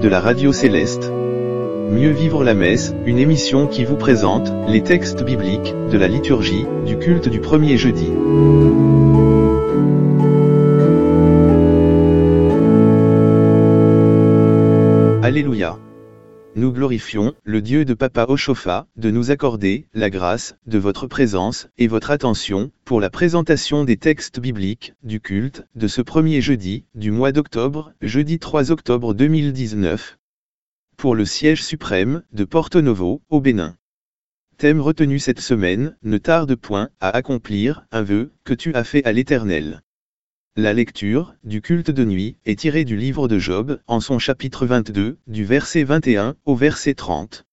de la radio céleste. Mieux vivre la messe, une émission qui vous présente les textes bibliques de la liturgie du culte du premier jeudi. Alléluia. Nous glorifions le Dieu de Papa Oshofa de nous accorder la grâce de votre présence et votre attention pour la présentation des textes bibliques du culte de ce premier jeudi du mois d'octobre, jeudi 3 octobre 2019, pour le siège suprême de Porto Novo au Bénin. Thème retenu cette semaine, ne tarde point à accomplir un vœu que tu as fait à l'Éternel. La lecture du culte de nuit est tirée du livre de Job en son chapitre 22, du verset 21 au verset 30.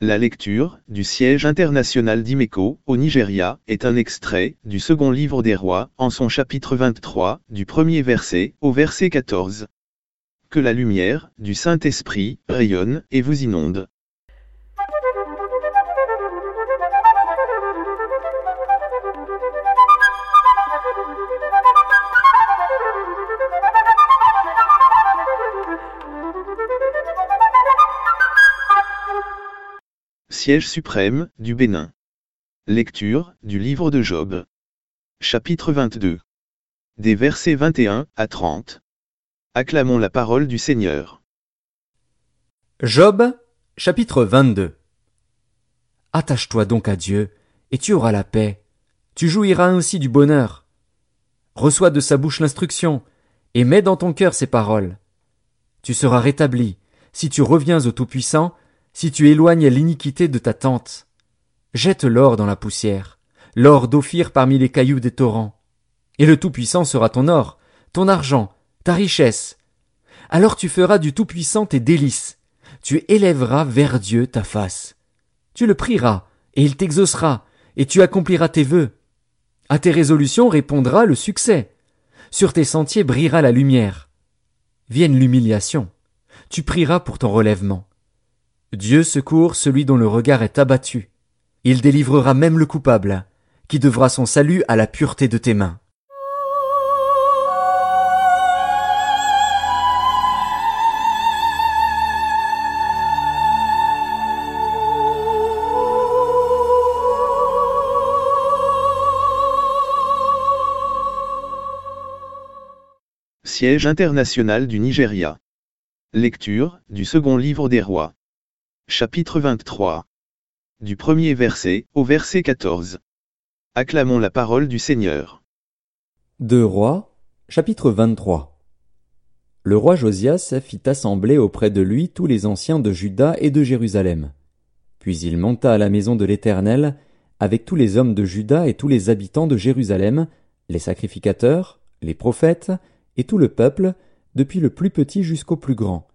La lecture du siège international d'Imeko au Nigeria est un extrait du second livre des rois en son chapitre 23, du premier verset au verset 14. Que la lumière du Saint-Esprit rayonne et vous inonde. Siège suprême du Bénin. Lecture du livre de Job. Chapitre 22. Des versets 21 à 30. Acclamons la parole du Seigneur. Job, chapitre 22. Attache-toi donc à Dieu, et tu auras la paix. Tu jouiras ainsi du bonheur. Reçois de sa bouche l'instruction, et mets dans ton cœur ses paroles. Tu seras rétabli, si tu reviens au Tout-Puissant, si tu éloignes l'iniquité de ta tente. Jette l'or dans la poussière, l'or d'Ophir parmi les cailloux des torrents. Et le Tout-Puissant sera ton or, ton argent, ta richesse. Alors tu feras du Tout-Puissant tes délices. Tu élèveras vers Dieu ta face. Tu le prieras, et il t'exaucera, et tu accompliras tes vœux. À tes résolutions répondra le succès. Sur tes sentiers brillera la lumière. Vienne l'humiliation. Tu prieras pour ton relèvement. Dieu secourt celui dont le regard est abattu. Il délivrera même le coupable, qui devra son salut à la pureté de tes mains. Siège international du Nigeria. Lecture du second livre des rois. Chapitre 23. Du premier verset au verset 14. Acclamons la parole du Seigneur. Deux rois, chapitre 23. Le roi Josias fit assembler auprès de lui tous les anciens de Juda et de Jérusalem. Puis il monta à la maison de l'Éternel, avec tous les hommes de Juda et tous les habitants de Jérusalem, les sacrificateurs, les prophètes, et tout le peuple, depuis le plus petit jusqu'au plus grand.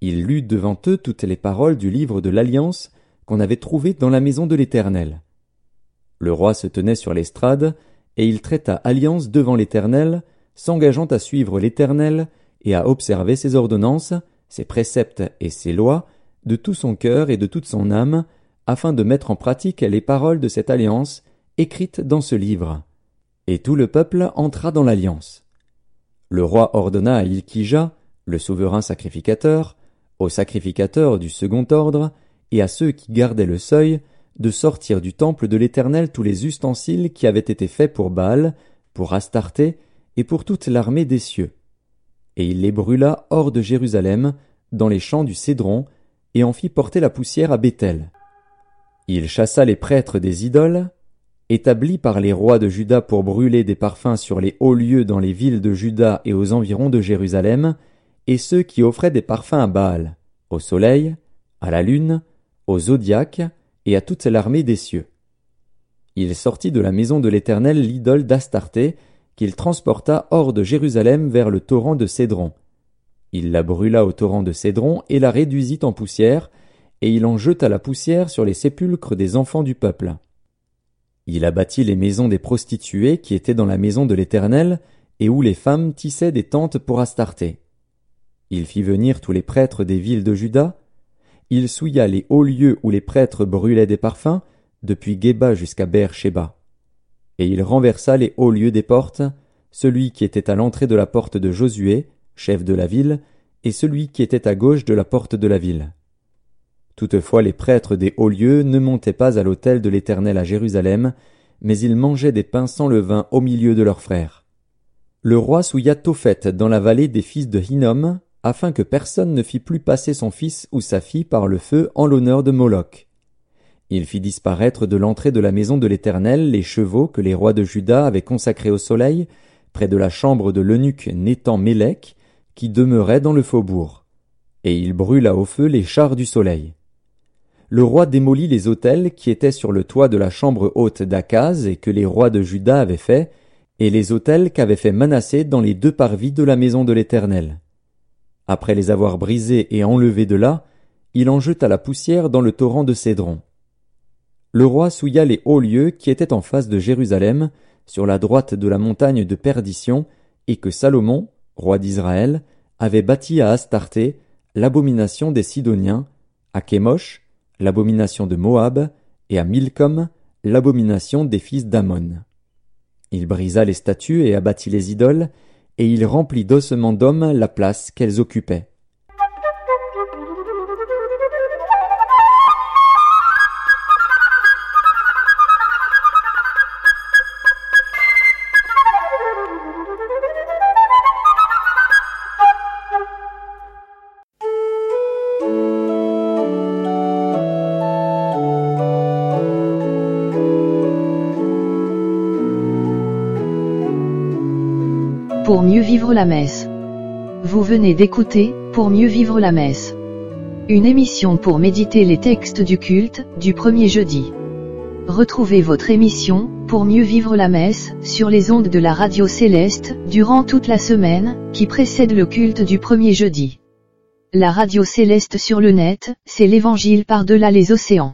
Il lut devant eux toutes les paroles du livre de l'Alliance qu'on avait trouvé dans la maison de l'Éternel. Le roi se tenait sur l'estrade, et il traita alliance devant l'Éternel, s'engageant à suivre l'Éternel et à observer ses ordonnances, ses préceptes et ses lois, de tout son cœur et de toute son âme, afin de mettre en pratique les paroles de cette alliance écrites dans ce livre. Et tout le peuple entra dans l'alliance. Le roi ordonna à Ilkija, le souverain sacrificateur, aux sacrificateurs du second ordre, et à ceux qui gardaient le seuil, de sortir du temple de l'Éternel tous les ustensiles qui avaient été faits pour Baal, pour Astarté, et pour toute l'armée des cieux. Et il les brûla hors de Jérusalem, dans les champs du Cédron, et en fit porter la poussière à Béthel. Il chassa les prêtres des idoles, établis par les rois de Juda pour brûler des parfums sur les hauts lieux dans les villes de Juda et aux environs de Jérusalem, et ceux qui offraient des parfums à Baal, au soleil, à la lune, au zodiaque et à toute l'armée des cieux. Il sortit de la maison de l'Éternel l'idole d'Astarté, qu'il transporta hors de Jérusalem vers le torrent de Cédron. Il la brûla au torrent de Cédron et la réduisit en poussière, et il en jeta la poussière sur les sépulcres des enfants du peuple. Il abattit les maisons des prostituées qui étaient dans la maison de l'Éternel, et où les femmes tissaient des tentes pour Astarté. Il fit venir tous les prêtres des villes de Juda. Il souilla les hauts lieux où les prêtres brûlaient des parfums, depuis Geba jusqu'à Beer-Sheba. Et il renversa les hauts lieux des portes, celui qui était à l'entrée de la porte de Josué, chef de la ville, et celui qui était à gauche de la porte de la ville. Toutefois les prêtres des hauts lieux ne montaient pas à l'autel de l'Éternel à Jérusalem, mais ils mangeaient des pains sans levain au milieu de leurs frères. Le roi souilla Tophet dans la vallée des fils de Hinnom, afin que personne ne fît plus passer son fils ou sa fille par le feu en l'honneur de Moloch. Il fit disparaître de l'entrée de la maison de l'Éternel les chevaux que les rois de Juda avaient consacrés au soleil, près de la chambre de l'eunuque Nétan Mélec, qui demeurait dans le faubourg. Et il brûla au feu les chars du soleil. Le roi démolit les autels qui étaient sur le toit de la chambre haute d'Akaz et que les rois de Juda avaient fait, et les autels qu'avait fait Manassé dans les deux parvis de la maison de l'Éternel. Après les avoir brisés et enlevés de là, il en jeta la poussière dans le torrent de Cédron. Le roi souilla les hauts lieux qui étaient en face de Jérusalem, sur la droite de la montagne de perdition, et que Salomon, roi d'Israël, avait bâti à Astarté, l'abomination des Sidoniens, à Kémosh, l'abomination de Moab, et à Milcom, l'abomination des fils d'Ammon. Il brisa les statues et abattit les idoles, et il remplit d'ossements d'hommes la place qu'elles occupaient. Pour mieux vivre la messe. Vous venez d'écouter Pour mieux vivre la messe. Une émission pour méditer les textes du culte du premier jeudi. Retrouvez votre émission Pour mieux vivre la messe sur les ondes de la radio céleste durant toute la semaine qui précède le culte du premier jeudi. La radio céleste sur le net, c'est l'évangile par-delà les océans.